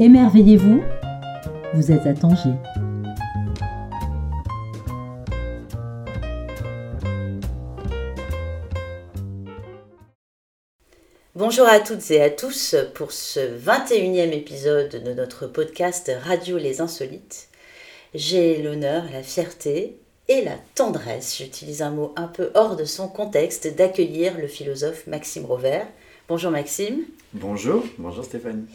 Émerveillez-vous, vous êtes à Tanger. Bonjour à toutes et à tous pour ce 21e épisode de notre podcast Radio Les Insolites. J'ai l'honneur, la fierté et la tendresse, j'utilise un mot un peu hors de son contexte, d'accueillir le philosophe Maxime Rovert. Bonjour Maxime. Bonjour, bonjour Stéphanie.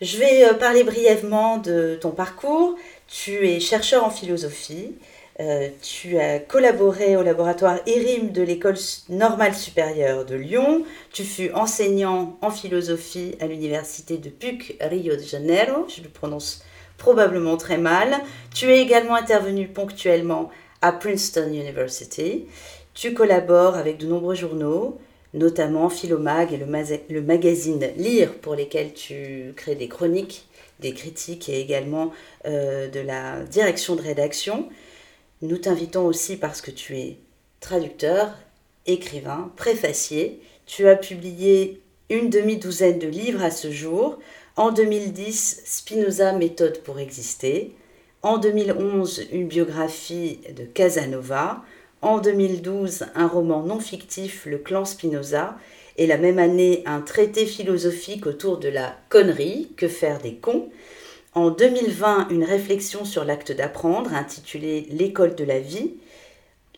Je vais euh, parler brièvement de ton parcours. Tu es chercheur en philosophie. Euh, tu as collaboré au laboratoire IRIM de l'École normale supérieure de Lyon. Tu fus enseignant en philosophie à l'université de PUC Rio de Janeiro. Je le prononce probablement très mal. Tu es également intervenu ponctuellement à Princeton University. Tu collabores avec de nombreux journaux, notamment Philomag et le, magazine Lire, pour lesquels tu crées des chroniques, des critiques et également euh, de la direction de rédaction. Nous t'invitons aussi parce que tu es traducteur, écrivain, préfacier. Tu as publié une demi-douzaine de livres à ce jour. En 2010, Spinoza, méthode pour exister. En 2011, une biographie de Casanova. En 2012, un roman non fictif, Le clan Spinoza. Et la même année, un traité philosophique autour de la connerie, que faire des cons. En 2020, une réflexion sur l'acte d'apprendre, intitulée L'école de la vie.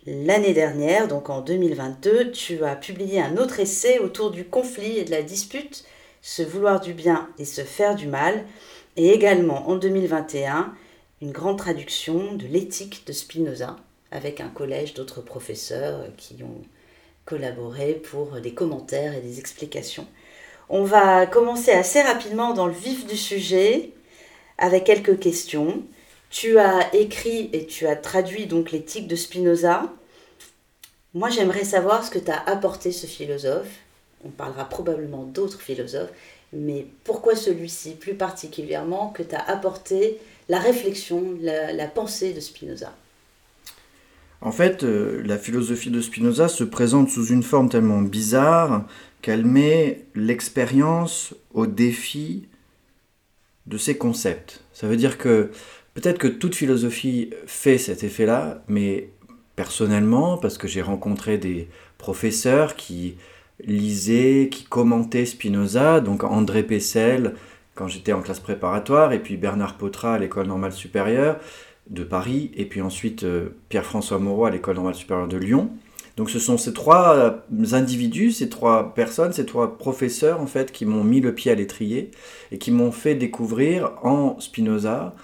L'année dernière, donc en 2022, tu as publié un autre essai autour du conflit et de la dispute, se vouloir du bien et se faire du mal. Et également en 2021, une grande traduction de l'éthique de Spinoza avec un collège d'autres professeurs qui ont collaboré pour des commentaires et des explications. On va commencer assez rapidement dans le vif du sujet avec quelques questions. Tu as écrit et tu as traduit donc l'éthique de Spinoza. Moi, j'aimerais savoir ce que t'a apporté ce philosophe. On parlera probablement d'autres philosophes, mais pourquoi celui-ci plus particulièrement que t'a apporté la réflexion, la, pensée de Spinoza? En fait, euh, la philosophie de Spinoza se présente sous une forme tellement bizarre qu'elle met l'expérience au défi de ses concepts. Ça veut dire que peut-être que toute philosophie fait cet effet-là, mais personnellement, parce que j'ai rencontré des professeurs qui lisaient, qui commentaient Spinoza, donc André Pessel, quand j'étais en classe préparatoire, et puis Bernard Potra à l'école normale supérieure de Paris, et puis ensuite euh, Pierre-François Moreau à l'école normale supérieure de Lyon. Donc ce sont ces trois euh, individus, ces trois personnes, ces trois professeurs en fait qui m'ont mis le pied à l'étrier et qui m'ont fait découvrir en Spinoza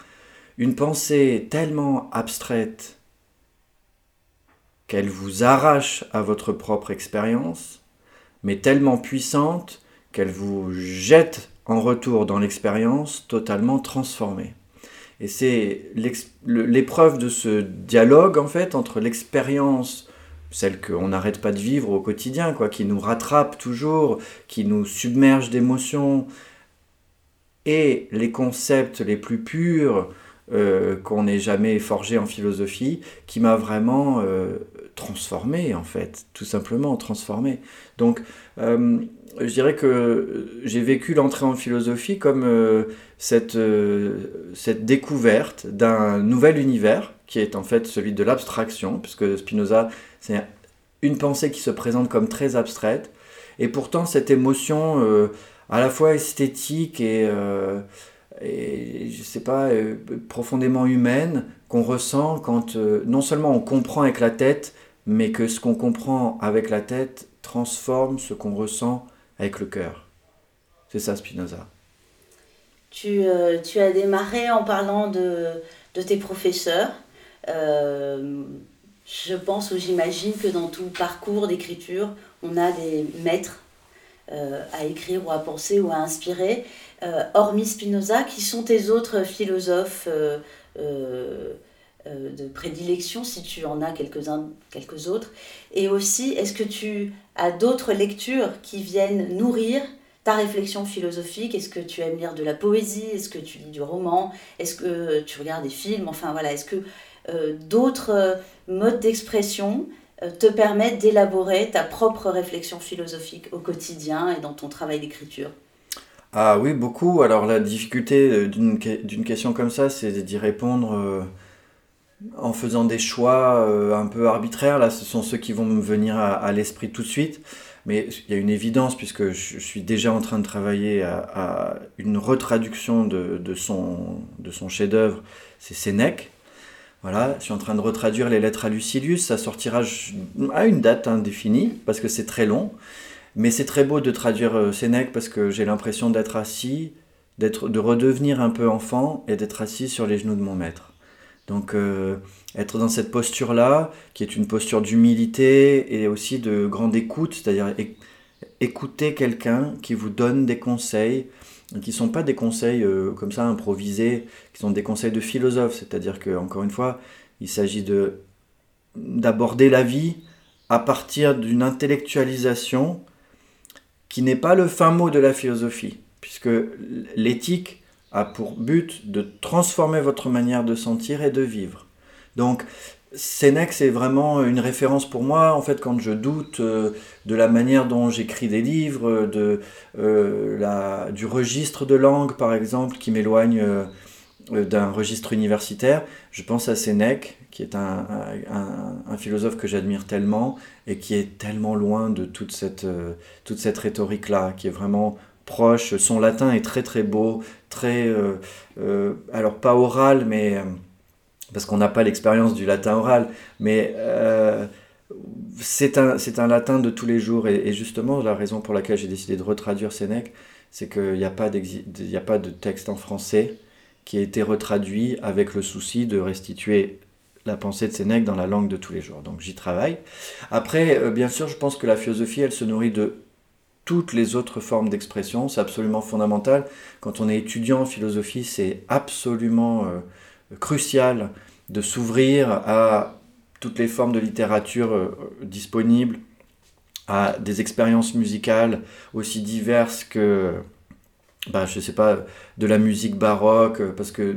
une pensée tellement abstraite qu'elle vous arrache à votre propre expérience, mais tellement puissante qu'elle vous jette en retour dans l'expérience totalement transformée. Et c'est l'épreuve de ce dialogue, en fait, entre l'expérience, celle qu'on n'arrête pas de vivre au quotidien, quoi, qui nous rattrape toujours, qui nous submerge d'émotions, et les concepts les plus purs euh, qu'on n'ait jamais forgés en philosophie, qui m'a vraiment euh, transformé, en fait, tout simplement transformé. Donc, euh, je dirais que j'ai vécu l'entrée en philosophie comme euh, cette, euh, cette découverte d'un nouvel univers qui est en fait celui de l'abstraction, puisque Spinoza, c'est une pensée qui se présente comme très abstraite, et pourtant cette émotion euh, à la fois esthétique et, et je sais pas, profondément humaine qu'on ressent quand non seulement on comprend avec la tête, mais que ce qu'on comprend avec la tête transforme ce qu'on ressent avec le cœur. C'est ça Spinoza. Tu, euh, tu, as démarré en parlant de, de tes professeurs. Euh, je pense ou j'imagine que dans tout parcours d'écriture, on a des maîtres euh, à écrire ou à penser ou à inspirer. hormis Spinoza, qui sont tes autres philosophes de prédilection, si tu en as quelques-uns, quelques autres. Et aussi, est-ce que tu à d'autres lectures qui viennent nourrir ta réflexion philosophique? Est-ce que tu aimes lire de la poésie? Est-ce que tu lis du roman? Est-ce que tu regardes des films? Enfin voilà, est-ce que euh, d'autres euh, modes d'expression euh, te permettent d'élaborer ta propre réflexion philosophique au quotidien et dans ton travail d'écriture? Ah oui, beaucoup. Alors la difficulté d'une question comme ça, c'est d'y répondre euh, en faisant des choix euh, un peu arbitraires. Là, ce sont ceux qui vont me venir à, l'esprit tout de suite. Mais il y a une évidence, puisque je suis déjà en train de travailler à, une retraduction de, son, de son chef-d'œuvre, c'est Sénèque. Voilà, je suis en train de retraduire les lettres à Lucilius, ça sortira à une date indéfinie, parce que c'est très long. Mais c'est très beau de traduire euh, Sénèque, parce que j'ai l'impression d'être assis, de redevenir un peu enfant, et d'être assis sur les genoux de mon maître. Donc euh, être dans cette posture-là, qui est une posture d'humilité et aussi de grande écoute, c'est-à-dire éc- écouter quelqu'un qui vous donne des conseils, qui ne sont pas des conseils euh, comme ça improvisés, qui sont des conseils de philosophe, c'est-à-dire que encore une fois, il s'agit de d'aborder la vie à partir d'une intellectualisation qui n'est pas le fin mot de la philosophie, puisque l'éthique a pour but de transformer votre manière de sentir et de vivre. Donc, Sénèque, c'est vraiment une référence pour moi, en fait, quand je doute euh, de la manière dont j'écris des livres, de, euh, la, du registre de langue, par exemple, qui m'éloigne euh, d'un registre universitaire, je pense à Sénèque, qui est un, un, un philosophe que j'admire tellement et qui est tellement loin de toute cette, toute cette rhétorique-là, qui est vraiment proche. Son latin est très très beau, très... euh, euh, alors pas oral, mais... euh, parce qu'on n'a pas l'expérience du latin oral, mais c'est un, un latin de tous les jours. Et, justement, la raison pour laquelle j'ai décidé de retraduire Sénèque, c'est qu'il n'y a, pas y a pas de texte en français qui a été retraduit avec le souci de restituer la pensée de Sénèque dans la langue de tous les jours. Donc j'y travaille. Après, bien sûr, je pense que la philosophie, elle se nourrit de toutes les autres formes d'expression. C'est absolument fondamental. Quand on est étudiant en philosophie, c'est absolument euh, crucial de s'ouvrir à toutes les formes de littérature euh, disponibles, à des expériences musicales aussi diverses que, bah, je sais pas, de la musique baroque, euh, parce que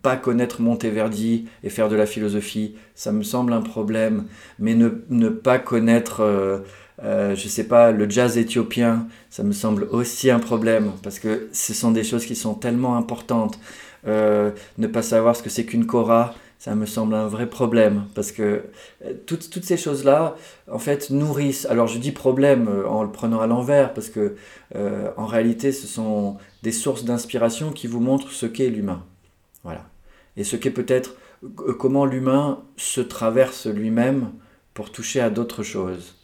pas connaître Monteverdi et faire de la philosophie, ça me semble un problème, mais ne, pas connaître, euh, je sais pas, le jazz éthiopien, ça me semble aussi un problème, parce que ce sont des choses qui sont tellement importantes. Euh, ne pas savoir ce que c'est qu'une kora, ça me semble un vrai problème parce que euh, toutes, toutes ces choses-là, en fait, nourrissent. Alors je dis problème euh, en le prenant à l'envers parce que en réalité, ce sont des sources d'inspiration qui vous montrent ce qu'est l'humain. Voilà. Et ce qu'est peut-être comment l'humain se traverse lui-même pour toucher à d'autres choses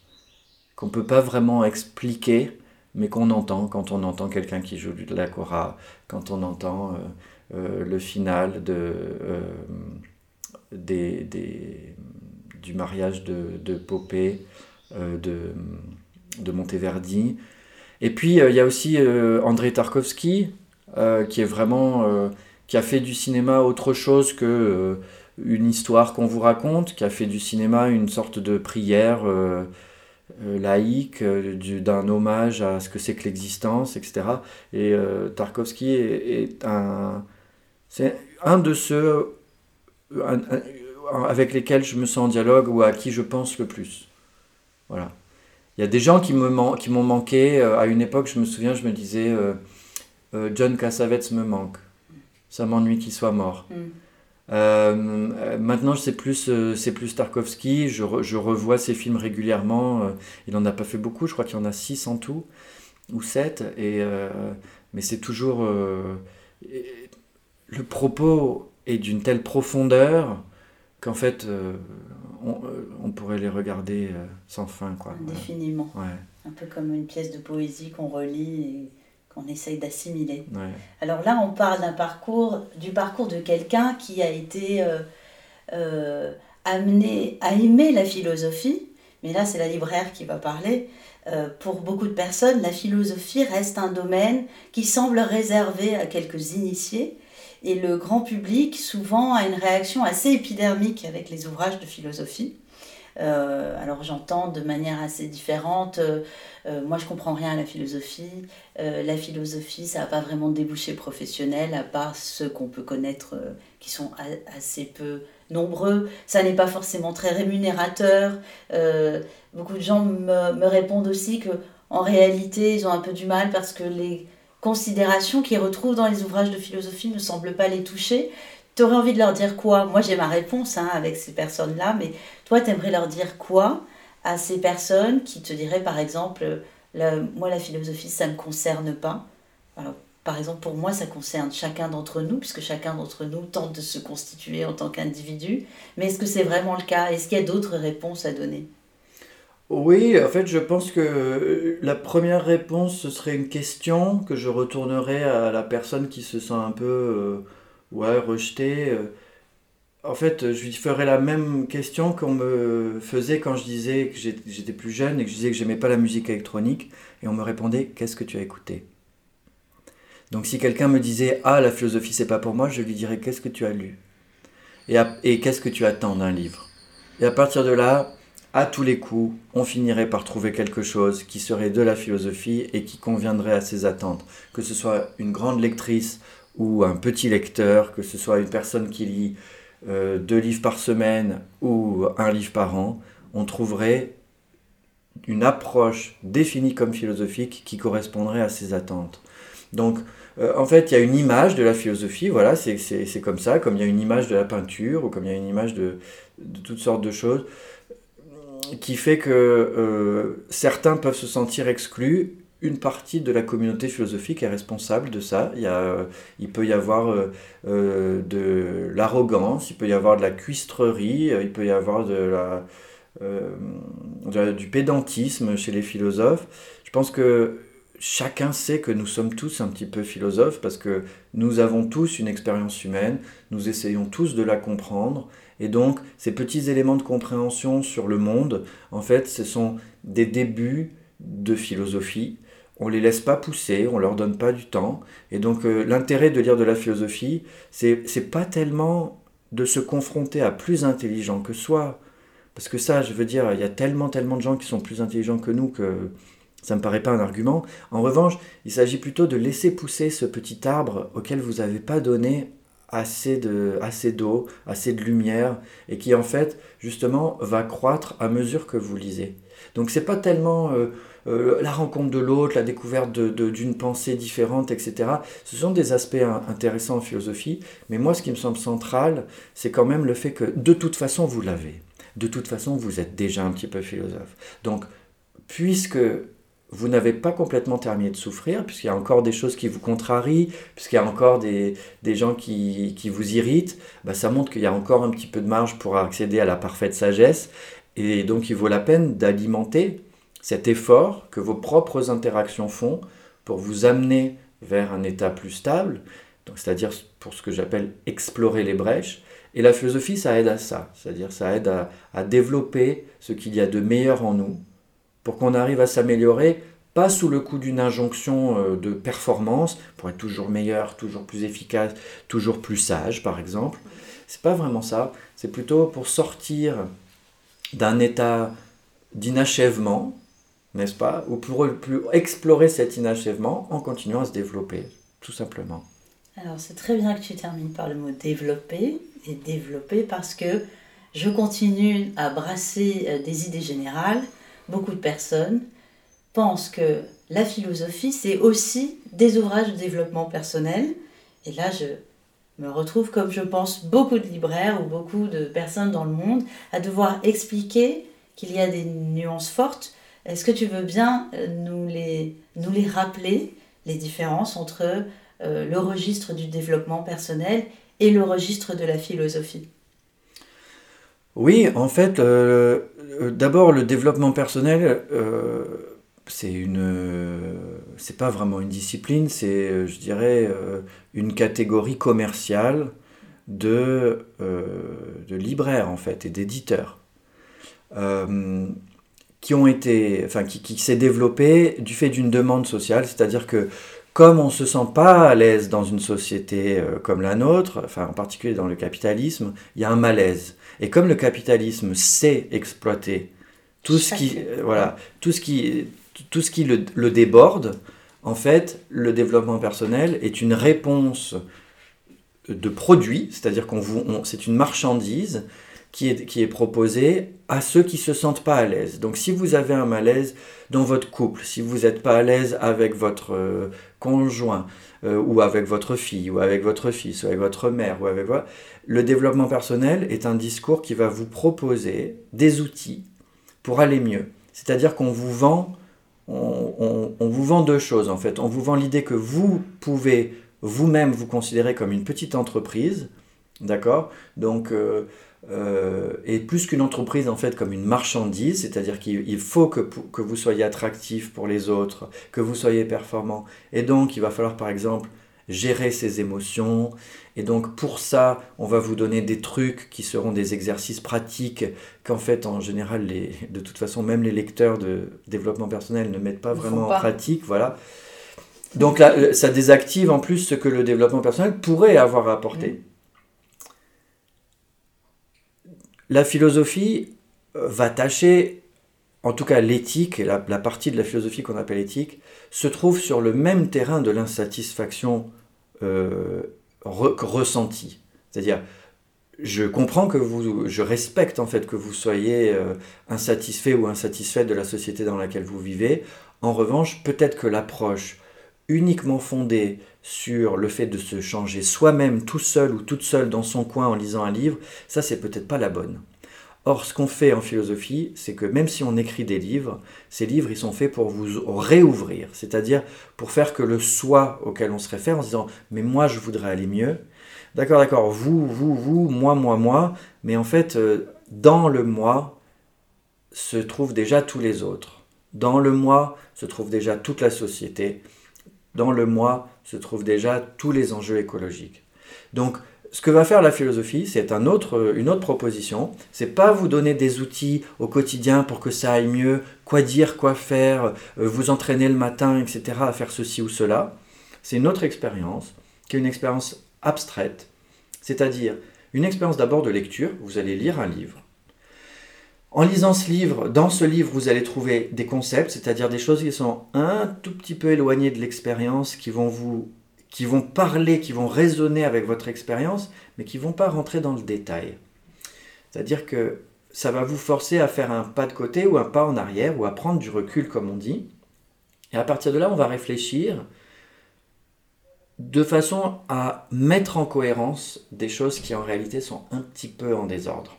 qu'on ne peut pas vraiment expliquer, mais qu'on entend quand on entend quelqu'un qui joue de la kora, quand on entend euh, euh, le final de, euh, des, des- du mariage de, de Popée, de, de Monteverdi. Et puis il y a aussi André Tarkovsky, qui est vraiment qui a fait du cinéma autre chose que une histoire qu'on vous raconte, qui a fait du cinéma une sorte de prière laïque, euh, du- d'un hommage à ce que c'est que l'existence, etc. Et euh, Tarkovsky est, est un, c'est un de ceux avec lesquels je me sens en dialogue ou à qui je pense le plus. Voilà. Il y a des gens qui m'ont manqué. euh, À une époque, je me souviens, je me disais, euh, euh, John Cassavetes me manque. Ça m'ennuie qu'il soit mort. Mm. Euh, euh, maintenant, c'est plus, euh, c'est plus Tarkovsky. Je, re- je revois ses films régulièrement. il n'en a pas fait beaucoup. Je crois qu'il y en a six en tout ou sept. Et, euh, mais c'est toujours euh, et- le propos est d'une telle profondeur qu'en fait, on, on pourrait les regarder sans fin, quoi. Indéfiniment. Ouais, Un peu comme une pièce de poésie qu'on relit et qu'on essaye d'assimiler. ouais. Alors là, on parle d'un parcours, du parcours de quelqu'un qui a été euh, euh, amené à aimer la philosophie. Mais là, c'est la libraire qui va parler. Euh, pour beaucoup de personnes, la philosophie reste un domaine qui semble réservé à quelques initiés. Et le grand public, souvent, a une réaction assez épidermique avec les ouvrages de philosophie. Euh, alors j'entends de manière assez différente, euh, euh, moi je comprends rien à la philosophie, la philosophie ça n'a pas vraiment de débouché professionnel à part ceux qu'on peut connaître qui sont assez peu nombreux, ça n'est pas forcément très rémunérateur, beaucoup de gens me, me répondent aussi que en réalité ils ont un peu du mal parce que les considérations qu'ils retrouvent dans les ouvrages de philosophie ne semblent pas les toucher. Tu aurais envie de leur dire quoi? Moi, j'ai ma réponse hein, avec ces personnes-là, mais toi, tu aimerais leur dire quoi à ces personnes qui te diraient, par exemple, moi, la philosophie, ça ne me concerne pas? Par exemple, pour moi, ça concerne chacun d'entre nous, puisque chacun d'entre nous tente de se constituer en tant qu'individu. Mais est-ce que c'est vraiment le cas? Est-ce qu'il y a d'autres réponses à donner? Oui, en fait, je pense que euh, la première réponse, ce serait une question que je retournerais à la personne qui se sent un peu euh, ouais, rejetée. Euh. En fait, je lui ferais la même question qu'on me faisait quand je disais que j'étais plus jeune et que je disais que j'aimais pas la musique électronique. Et on me répondait Qu'est-ce que tu as écouté? Donc si quelqu'un me disait Ah, la philosophie, c'est pas pour moi, je lui dirais Qu'est-ce que tu as lu? Et, qu'est-ce que tu attends d'un livre? Et à partir de là, à tous les coups, on finirait par trouver quelque chose qui serait de la philosophie et qui conviendrait à ses attentes. Que ce soit une grande lectrice ou un petit lecteur, que ce soit une personne qui lit euh, deux livres par semaine ou un livre par an, on trouverait une approche définie comme philosophique qui correspondrait à ses attentes. Donc, euh, en fait, il y a une image de la philosophie, voilà, c'est comme ça, comme il y a une image de la peinture, ou comme il y a une image de, toutes sortes de choses, qui fait que euh, certains peuvent se sentir exclus. Une partie de la communauté philosophique est responsable de ça. Il, il peut y avoir euh, de l'arrogance, il peut y avoir de la cuistrerie, il peut y avoir de la, du pédantisme chez les philosophes. Je pense que chacun sait que nous sommes tous un petit peu philosophes parce que nous avons tous une expérience humaine, nous essayons tous de la comprendre, et donc ces petits éléments de compréhension sur le monde, en fait, ce sont des débuts de philosophie. On les laisse pas pousser, on leur donne pas du temps, et donc euh, l'intérêt de lire de la philosophie, c'est c'est pas tellement de se confronter à plus intelligents que soi, parce que ça, je veux dire, il y a tellement tellement de gens qui sont plus intelligents que nous que ça ne me paraît pas un argument. En revanche, il s'agit plutôt de laisser pousser ce petit arbre auquel vous n'avez pas donné assez assez d'eau, assez de lumière, et qui en fait justement va croître à mesure que vous lisez. Donc c'est pas tellement euh, euh, la rencontre de l'autre, la découverte d'une pensée différente, etc. Ce sont des aspects intéressants en philosophie, mais moi ce qui me semble central, c'est quand même le fait que de toute façon vous l'avez. De toute façon vous êtes déjà un petit peu philosophe. Donc puisque vous n'avez pas complètement terminé de souffrir, puisqu'il y a encore des choses qui vous contrarient, puisqu'il y a encore des, gens qui, vous irritent, bah, ça montre qu'il y a encore un petit peu de marge pour accéder à la parfaite sagesse. Et donc il vaut la peine d'alimenter cet effort que vos propres interactions font pour vous amener vers un état plus stable, c'est-à-dire pour ce que j'appelle explorer les brèches. Et la philosophie, ça aide à ça, c'est-à-dire ça aide à développer ce qu'il y a de meilleur en nous, pour qu'on arrive à s'améliorer, pas sous le coup d'une injonction euh, de performance, pour être toujours meilleur, toujours plus efficace, toujours plus sage, par exemple. C'est pas vraiment ça. C'est plutôt pour sortir d'un état d'inachèvement, n'est-ce pas Ou pour, explorer cet inachèvement en continuant à se développer, tout simplement. Alors c'est très bien que tu termines par le mot développer, et développer parce que je continue à brasser euh, des idées générales beaucoup de personnes pensent que la philosophie, c'est aussi des ouvrages de développement personnel. Et là, je me retrouve, comme je pense beaucoup de libraires ou beaucoup de personnes dans le monde, à devoir expliquer qu'il y a des nuances fortes. Est-ce que tu veux bien euh, nous les, rappeler, les différences entre euh, le registre du développement personnel et le registre de la philosophie? Oui, en fait, euh, d'abord, le développement personnel, c'est pas vraiment une discipline, c'est, je dirais, une catégorie commerciale de, de libraires en fait et d'éditeurs qui ont été, enfin, qui, qui s'est développée du fait d'une demande sociale, c'est-à-dire que comme on ne se sent pas à l'aise dans une société comme la nôtre, enfin en particulier dans le capitalisme, il y a un malaise. Et comme le capitalisme sait exploiter tout ce qui, euh, voilà, tout ce qui, tout ce qui le, déborde, en fait, le développement personnel est une réponse de produit, c'est-à-dire qu'on c'est une marchandise qui est, qui est proposé à ceux qui se sentent pas à l'aise. Donc si vous avez un malaise dans votre couple, si vous n'êtes pas à l'aise avec votre euh, conjoint, euh, ou avec votre fille, ou avec votre fils, ou avec votre mère, ou avec. Le développement personnel est un discours qui va vous proposer des outils pour aller mieux. C'est-à-dire qu'on vous vend, on, vous vend deux choses en fait. On vous vend l'idée que vous pouvez vous-même vous considérer comme une petite entreprise, d'accord? Donc euh, euh, et plus qu'une entreprise en fait comme une marchandise, c'est-à-dire qu'il faut que, que, vous soyez attractif pour les autres, que vous soyez performant. Et donc il va falloir par exemple gérer ses émotions. Et donc pour ça, on va vous donner des trucs qui seront des exercices pratiques qu'en fait en général, les, de toute façon, même les lecteurs de développement personnel ne mettent pas vraiment en pratique. Voilà. Donc là, ça désactive en plus ce que le développement personnel pourrait avoir à apporter. Mm. La philosophie euh, va tâcher, en tout cas l'éthique, la, la partie de la philosophie qu'on appelle éthique, se trouve sur le même terrain de l'insatisfaction euh, ressentie. C'est-à-dire, je comprends que vous, je respecte en fait que vous soyez euh, insatisfait ou insatisfait de la société dans laquelle vous vivez. En revanche, peut-être que l'approche uniquement fondée sur le fait de se changer soi-même tout seul ou toute seule dans son coin en lisant un livre, ça c'est peut-être pas la bonne. Or, ce qu'on fait en philosophie, c'est que même si on écrit des livres, ces livres, ils sont faits pour vous réouvrir, c'est-à-dire pour faire que le soi auquel on se réfère en se disant Mais moi, je voudrais aller mieux. D'accord, d'accord, vous, vous, vous, moi, moi, moi, mais en fait, euh, dans le moi se trouvent déjà tous les autres. Dans le moi se trouve déjà toute la société dans le moi se trouvent déjà tous les enjeux écologiques. Donc, ce que va faire la philosophie, c'est une autre proposition. C'est pas vous donner des outils au quotidien pour que ça aille mieux, quoi dire, quoi faire, euh, vous entraîner le matin, etc., à faire ceci ou cela. C'est une autre expérience, qui est une expérience abstraite, c'est-à-dire une expérience d'abord de lecture. Vous allez lire un livre, en lisant ce livre, dans ce livre, vous allez trouver des concepts, c'est-à-dire des choses qui sont un tout petit peu éloignées de l'expérience, qui vont vous parler, qui vont résonner avec votre expérience, mais qui vont pas rentrer dans le détail. C'est-à-dire que ça va vous forcer à faire un pas de côté ou un pas en arrière ou à prendre du recul comme on dit. Et à partir de là, on va réfléchir de façon à mettre en cohérence des choses qui en réalité sont un petit peu en désordre.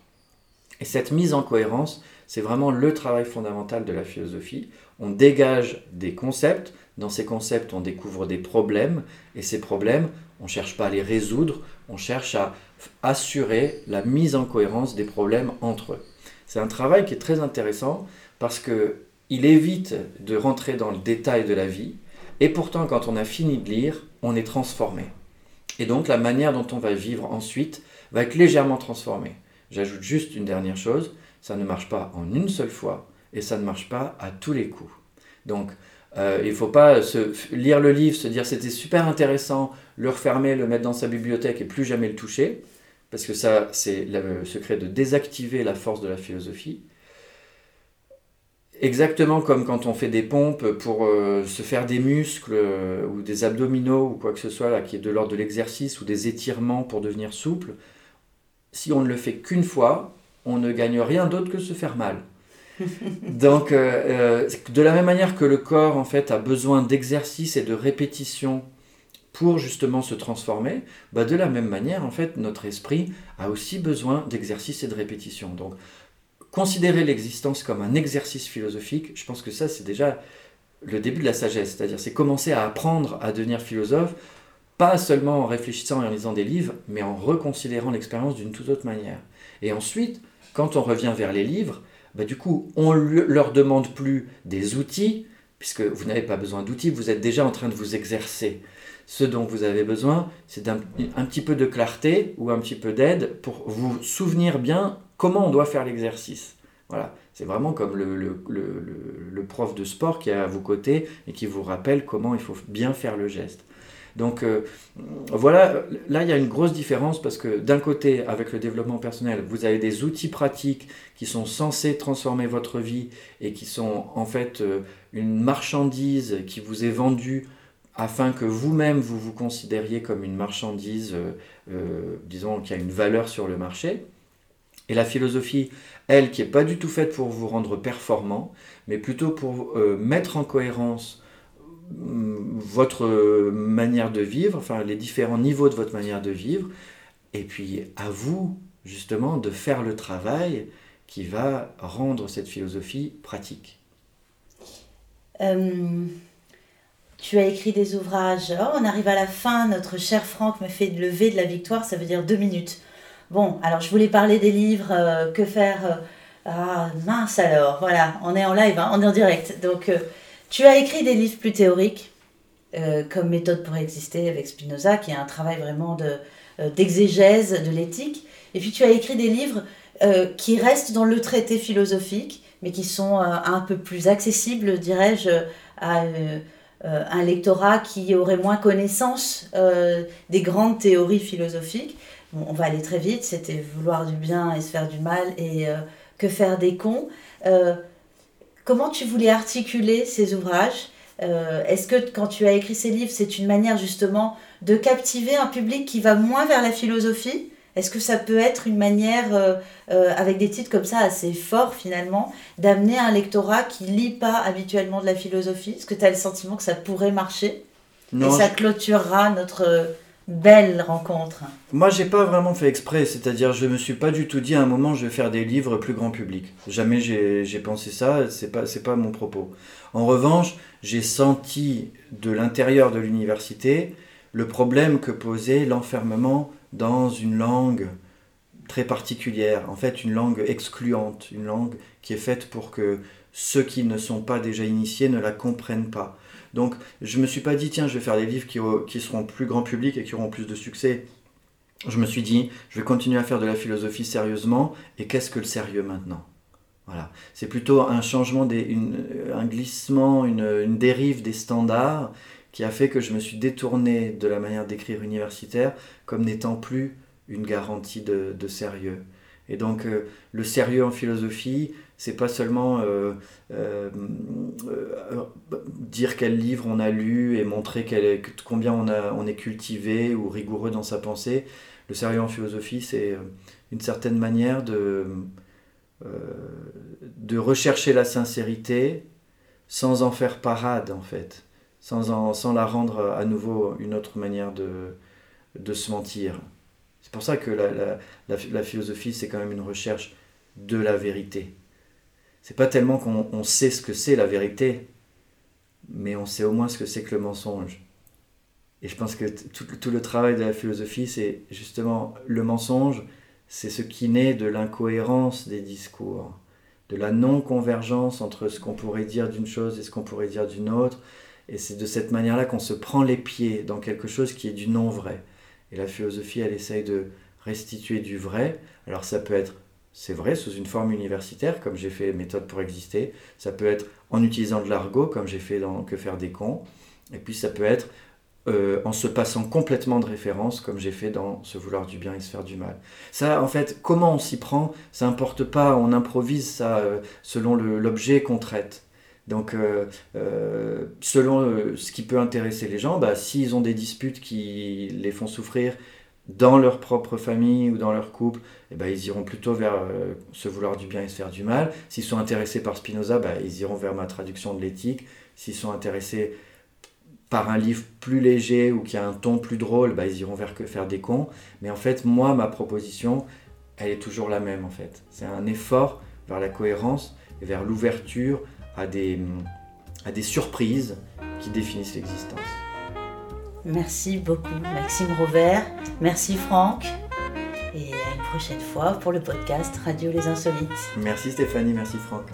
Et cette mise en cohérence, c'est vraiment le travail fondamental de la philosophie. On dégage des concepts, dans ces concepts on découvre des problèmes, et ces problèmes, on ne cherche pas à les résoudre, on cherche à assurer la mise en cohérence des problèmes entre eux. C'est un travail qui est très intéressant parce que il évite de rentrer dans le détail de la vie, et pourtant quand on a fini de lire, on est transformé. Et donc la manière dont on va vivre ensuite va être légèrement transformée. J'ajoute juste une dernière chose, ça ne marche pas en une seule fois et ça ne marche pas à tous les coups. Donc, euh, il ne faut pas se, lire le livre, se dire c'était super intéressant, le refermer, le mettre dans sa bibliothèque et plus jamais le toucher, parce que ça, c'est le secret de désactiver la force de la philosophie. Exactement comme quand on fait des pompes pour euh, se faire des muscles euh, ou des abdominaux ou quoi que ce soit là, qui est de l'ordre de l'exercice ou des étirements pour devenir souple si on ne le fait qu'une fois, on ne gagne rien d'autre que se faire mal. Donc, euh, euh, de la même manière que le corps, en fait, a besoin d'exercice et de répétition pour justement se transformer, bah de la même manière, en fait, notre esprit a aussi besoin d'exercice et de répétition. Donc, considérer l'existence comme un exercice philosophique, je pense que ça, c'est déjà le début de la sagesse. C'est-à-dire, c'est commencer à apprendre à devenir philosophe pas seulement en réfléchissant et en lisant des livres, mais en reconsidérant l'expérience d'une toute autre manière. Et ensuite, quand on revient vers les livres, bah du coup, on ne leur demande plus des outils, puisque vous n'avez pas besoin d'outils, vous êtes déjà en train de vous exercer. Ce dont vous avez besoin, c'est d'un un petit peu de clarté ou un petit peu d'aide pour vous souvenir bien comment on doit faire l'exercice. Voilà, c'est vraiment comme le, le, le, le, prof de sport qui est à vos côtés et qui vous rappelle comment il faut bien faire le geste. Donc euh, voilà, là il y a une grosse différence parce que d'un côté, avec le développement personnel, vous avez des outils pratiques qui sont censés transformer votre vie et qui sont en fait euh, une marchandise qui vous est vendue afin que vous-même vous vous considériez comme une marchandise, euh, disons, qui a une valeur sur le marché. Et la philosophie, elle, qui n'est pas du tout faite pour vous rendre performant, mais plutôt pour mettre en cohérence votre manière de vivre, enfin les différents niveaux de votre manière de vivre, et puis à vous, justement, de faire le travail qui va rendre cette philosophie pratique. Euh, tu as écrit des ouvrages. Oh, on arrive à la fin. Notre cher Franck me fait lever de la victoire. Ça veut dire deux minutes. Bon, alors je voulais parler des livres. Euh, que faire euh, Ah, mince alors. Voilà, on est en live, hein, on est en direct. Donc, tu as écrit des livres plus théoriques, comme Méthode pour exister avec Spinoza, qui est un travail vraiment d'exégèse de l'éthique. Et puis, tu as écrit des livres euh, qui restent dans le traité philosophique, mais qui sont euh, un peu plus accessibles, dirais-je, à euh, un lectorat qui aurait moins connaissance des grandes théories philosophiques. on va aller très vite, c'était vouloir du bien et se faire du mal et que faire des cons. Comment tu voulais articuler ces ouvrages Est-ce que quand tu as écrit ces livres, c'est une manière justement de captiver un public qui va moins vers la philosophie est-ce que ça peut être une manière, euh, euh, avec des titres comme ça assez forts finalement, d'amener un lectorat qui lit pas habituellement de la philosophie? Est-ce que tu as le sentiment que ça pourrait marcher? Et ça clôturera notre euh, belle rencontre Moi, j'ai pas vraiment fait exprès, c'est-à-dire je me suis pas du tout dit à un moment je vais faire des livres plus grand public. Jamais j'ai pensé ça, c'est pas, pas mon propos. En revanche, j'ai senti de l'intérieur de l'université le problème que posait l'enfermement dans une langue très particulière, en fait une langue excluante, une langue qui est faite pour que ceux qui ne sont pas déjà initiés ne la comprennent pas. Donc je me suis pas dit, tiens, je vais faire des livres qui, qui seront plus grand public et qui auront plus de succès. Je me suis dit, je vais continuer à faire de la philosophie sérieusement, et qu'est-ce que le sérieux maintenant? Voilà. C'est plutôt un changement, des, un glissement, une, une, dérive des standards qui a fait que je me suis détourné de la manière d'écrire universitaire comme n'étant plus une garantie de, sérieux. Et donc euh, le sérieux en philosophie, c'est pas seulement euh, euh, dire quel livre on a lu et montrer combien on, est cultivé ou rigoureux dans sa pensée. Le sérieux en philosophie, c'est une certaine manière de, de rechercher la sincérité sans en faire parade en fait sans, la rendre à nouveau une autre manière de, se mentir. C'est pour ça que la, philosophie, c'est quand même une recherche de la vérité. C'est pas tellement qu'on sait ce que c'est la vérité, mais on sait au moins ce que c'est que le mensonge. Et je pense que tout, tout le travail de la philosophie, c'est justement le mensonge, c'est ce qui naît de l'incohérence des discours, de la non-convergence entre ce qu'on pourrait dire d'une chose et ce qu'on pourrait dire d'une autre, et c'est de cette manière-là qu'on se prend les pieds dans quelque chose qui est du non-vrai. Et la philosophie, elle essaye de restituer du vrai. Alors ça peut être, c'est vrai, sous une forme universitaire, comme j'ai fait Méthode pour exister. Ça peut être en utilisant de l'argot, comme j'ai fait dans Que faire des cons. Et puis ça peut être euh, en se passant complètement de référence, comme j'ai fait dans Se vouloir du bien et se faire du mal. Ça, en fait, comment on s'y prend, ça n'importe pas, on improvise ça euh, selon l'objet qu'on traite. Donc, euh, euh, selon ce qui peut intéresser les gens, bah, s'ils ont des disputes qui les font souffrir dans leur propre famille ou dans leur couple, eh ben, ils iront plutôt vers se vouloir du bien et se faire du mal. S'ils sont intéressés par Spinoza, bah, ils iront vers ma traduction de l'éthique. S'ils sont intéressés par un livre plus léger ou qui a un ton plus drôle, bah, ils iront vers que faire des cons. Mais en fait, moi, ma proposition, elle est toujours la même en fait. C'est un effort vers la cohérence et vers l'ouverture à des, à des surprises qui définissent l'existence. Merci beaucoup Maxime Robert, merci Franck et à une prochaine fois pour le podcast Radio Les Insolites. Merci Stéphanie, merci Franck.